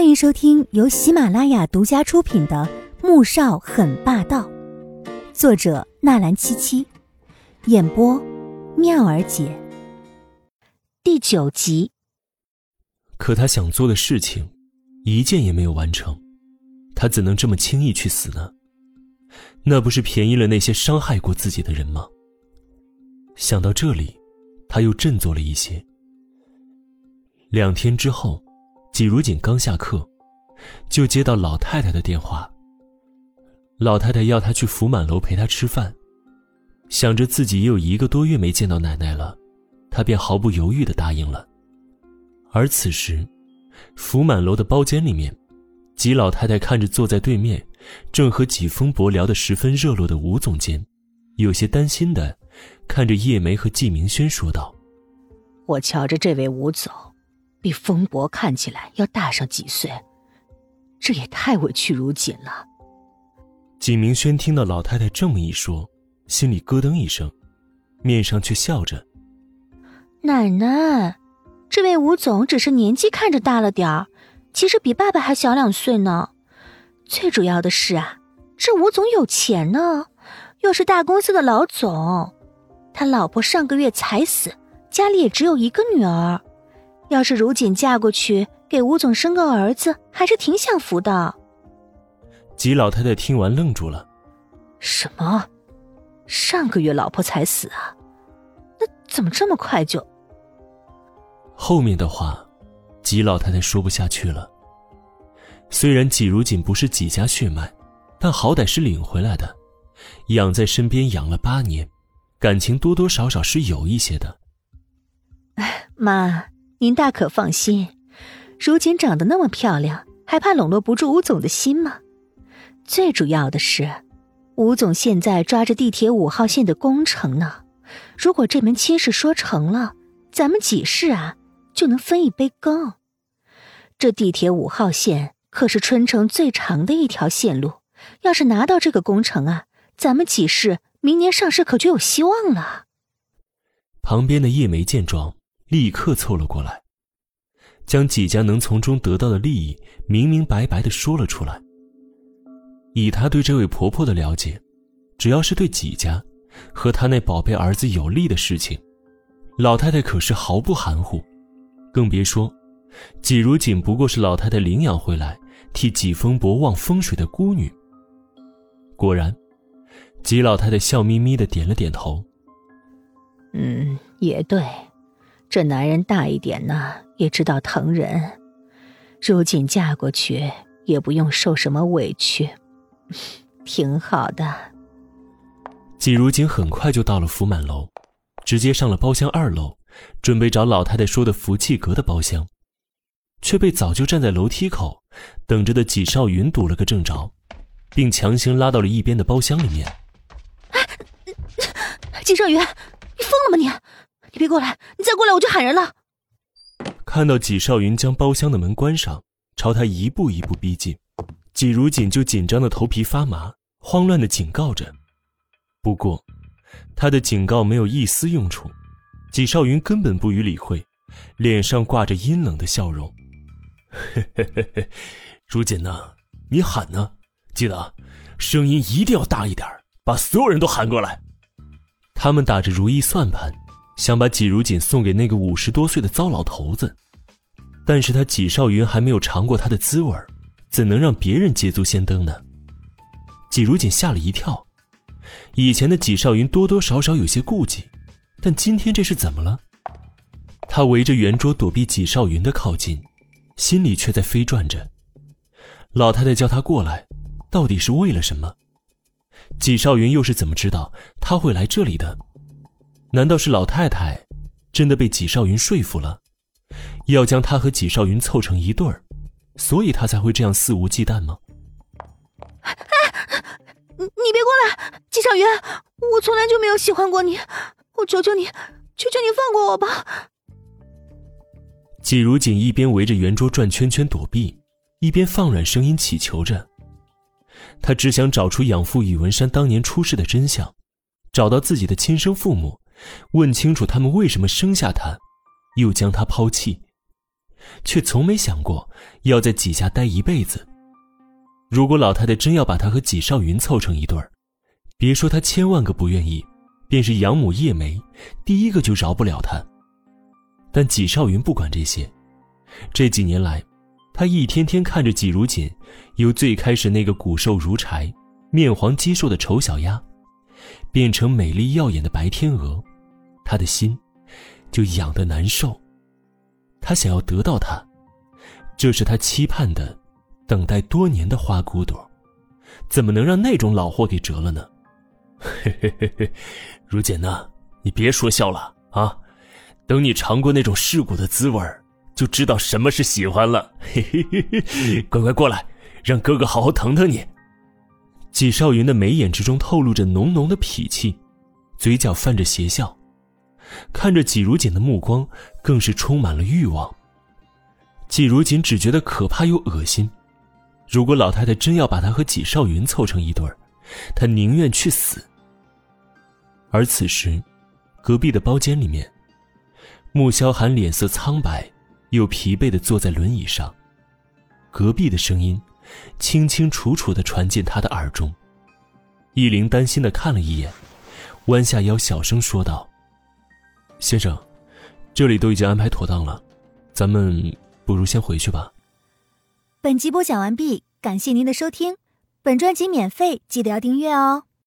欢迎收听由喜马拉雅独家出品的《穆少很霸道》，作者纳兰七七，演播妙儿姐。第九集。可他想做的事情，一件也没有完成，他怎能这么轻易去死呢？那不是便宜了那些伤害过自己的人吗？想到这里，他又振作了一些。两天之后。季如锦刚下课，就接到老太太的电话。老太太要他去福满楼陪她吃饭，想着自己也有一个多月没见到奶奶了，他便毫不犹豫的答应了。而此时，福满楼的包间里面，季老太太看着坐在对面，正和季风伯聊得十分热络的吴总监，有些担心的看着叶梅和季明轩说道：“我瞧着这位吴总。”比风伯看起来要大上几岁，这也太委屈如锦了。景明轩听到老太太这么一说，心里咯噔一声，面上却笑着：“奶奶，这位吴总只是年纪看着大了点儿，其实比爸爸还小两岁呢。最主要的是啊，这吴总有钱呢，又是大公司的老总，他老婆上个月才死，家里也只有一个女儿。”要是如锦嫁过去，给吴总生个儿子，还是挺享福的。吉老太太听完愣住了：“什么？上个月老婆才死啊？那怎么这么快就……”后面的话，吉老太太说不下去了。虽然吉如锦不是纪家血脉，但好歹是领回来的，养在身边养了八年，感情多多少少是有一些的。哎，妈。您大可放心，如今长得那么漂亮，还怕笼络不住吴总的心吗？最主要的是，吴总现在抓着地铁五号线的工程呢。如果这门亲事说成了，咱们几世啊就能分一杯羹。这地铁五号线可是春城最长的一条线路，要是拿到这个工程啊，咱们几世明年上市可就有希望了。旁边的叶梅见状。立刻凑了过来，将几家能从中得到的利益明明白白的说了出来。以他对这位婆婆的了解，只要是对几家和他那宝贝儿子有利的事情，老太太可是毫不含糊。更别说，季如锦不过是老太太领养回来替季风伯望风水的孤女。果然，季老太太笑眯眯的点了点头：“嗯，也对。”这男人大一点呢，也知道疼人。如今嫁过去也不用受什么委屈，挺好的。季如锦很快就到了福满楼，直接上了包厢二楼，准备找老太太说的福气阁的包厢，却被早就站在楼梯口等着的纪少云堵了个正着，并强行拉到了一边的包厢里面。季少云，你疯了吗你？你别过来！你再过来我就喊人了。看到纪少云将包厢的门关上，朝他一步一步逼近，纪如锦就紧张的头皮发麻，慌乱的警告着。不过，他的警告没有一丝用处，纪少云根本不予理会，脸上挂着阴冷的笑容。嘿嘿嘿嘿，如锦呐，你喊呢，记得声音一定要大一点，把所有人都喊过来。他们打着如意算盘。想把纪如锦送给那个五十多岁的糟老头子，但是他纪少云还没有尝过他的滋味怎能让别人捷足先登呢？纪如锦吓了一跳，以前的纪少云多多少少有些顾忌，但今天这是怎么了？他围着圆桌躲避纪少云的靠近，心里却在飞转着。老太太叫他过来，到底是为了什么？纪少云又是怎么知道他会来这里的？难道是老太太真的被纪少云说服了，要将他和纪少云凑成一对儿，所以他才会这样肆无忌惮吗？哎，你你别过来，纪少云，我从来就没有喜欢过你，我求求你，求求你放过我吧。季如锦一边围着圆桌转圈圈躲避，一边放软声音乞求着，他只想找出养父宇文山当年出事的真相，找到自己的亲生父母。问清楚他们为什么生下他，又将他抛弃。却从没想过要在纪家待一辈子。如果老太太真要把他和纪少云凑成一对儿，别说他千万个不愿意，便是养母叶梅，第一个就饶不了他。但纪少云不管这些，这几年来，他一天天看着纪如锦，由最开始那个骨瘦如柴、面黄肌瘦的丑小鸭，变成美丽耀眼的白天鹅，他的心就痒得难受。他想要得到她，这是他期盼的。等待多年的花骨朵，怎么能让那种老货给折了呢？嘿嘿嘿嘿，如简呐，你别说笑了啊！等你尝过那种世故的滋味就知道什么是喜欢了。嘿嘿嘿嘿，乖乖过来，让哥哥好好疼疼你。纪少云的眉眼之中透露着浓浓的痞气，嘴角泛着邪笑，看着纪如锦的目光更是充满了欲望。纪如锦只觉得可怕又恶心。如果老太太真要把他和纪少云凑成一对儿，他宁愿去死。而此时，隔壁的包间里面，穆萧寒脸色苍白，又疲惫的坐在轮椅上，隔壁的声音清清楚楚的传进他的耳中。易灵担心的看了一眼，弯下腰小声说道：“先生，这里都已经安排妥当了，咱们不如先回去吧。”本集播讲完毕，感谢您的收听。本专辑免费，记得要订阅哦。